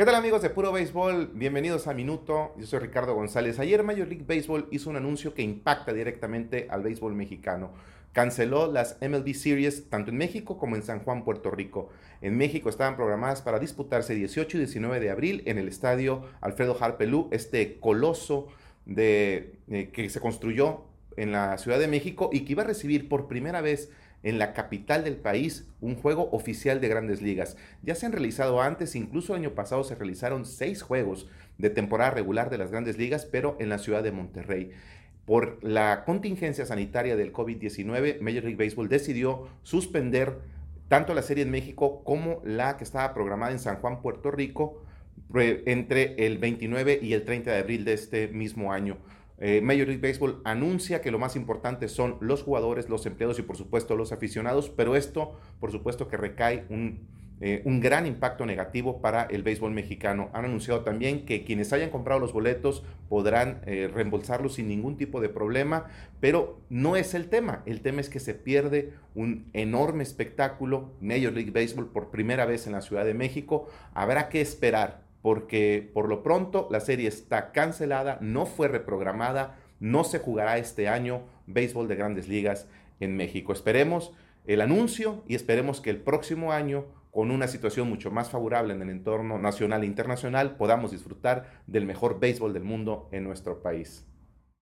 ¿Qué tal amigos de Puro Béisbol? Bienvenidos a Minuto. Yo soy Ricardo González. Ayer Major League Baseball hizo un anuncio que impacta directamente al béisbol mexicano. Canceló las MLB Series tanto en México como en San Juan, Puerto Rico. En México estaban programadas para disputarse 18 y 19 de abril en el estadio Alfredo Harpelú, este coloso de, eh, que se construyó en la Ciudad de México y que iba a recibir por primera vez en la capital del país un juego oficial de grandes ligas. Ya se han realizado antes, incluso el año pasado se realizaron seis juegos de temporada regular de las grandes ligas, pero en la ciudad de Monterrey. Por la contingencia sanitaria del COVID-19, Major League Baseball decidió suspender tanto la serie en México como la que estaba programada en San Juan, Puerto Rico, entre el 29 y el 30 de abril de este mismo año. Eh, Major League Baseball anuncia que lo más importante son los jugadores, los empleados y por supuesto los aficionados, pero esto por supuesto que recae un, eh, gran impacto negativo para el béisbol mexicano. Han anunciado también que quienes hayan comprado los boletos podrán eh, reembolsarlos sin ningún tipo de problema, pero no es el tema. El tema es que se pierde un enorme espectáculo, Major League Baseball por primera vez en la Ciudad de México. Habrá que esperar porque por lo pronto la serie está cancelada, no fue reprogramada, no se jugará este año béisbol de grandes ligas en México. Esperemos el anuncio y esperemos que el próximo año, con una situación mucho más favorable en el entorno nacional e internacional, podamos disfrutar del mejor béisbol del mundo en nuestro país.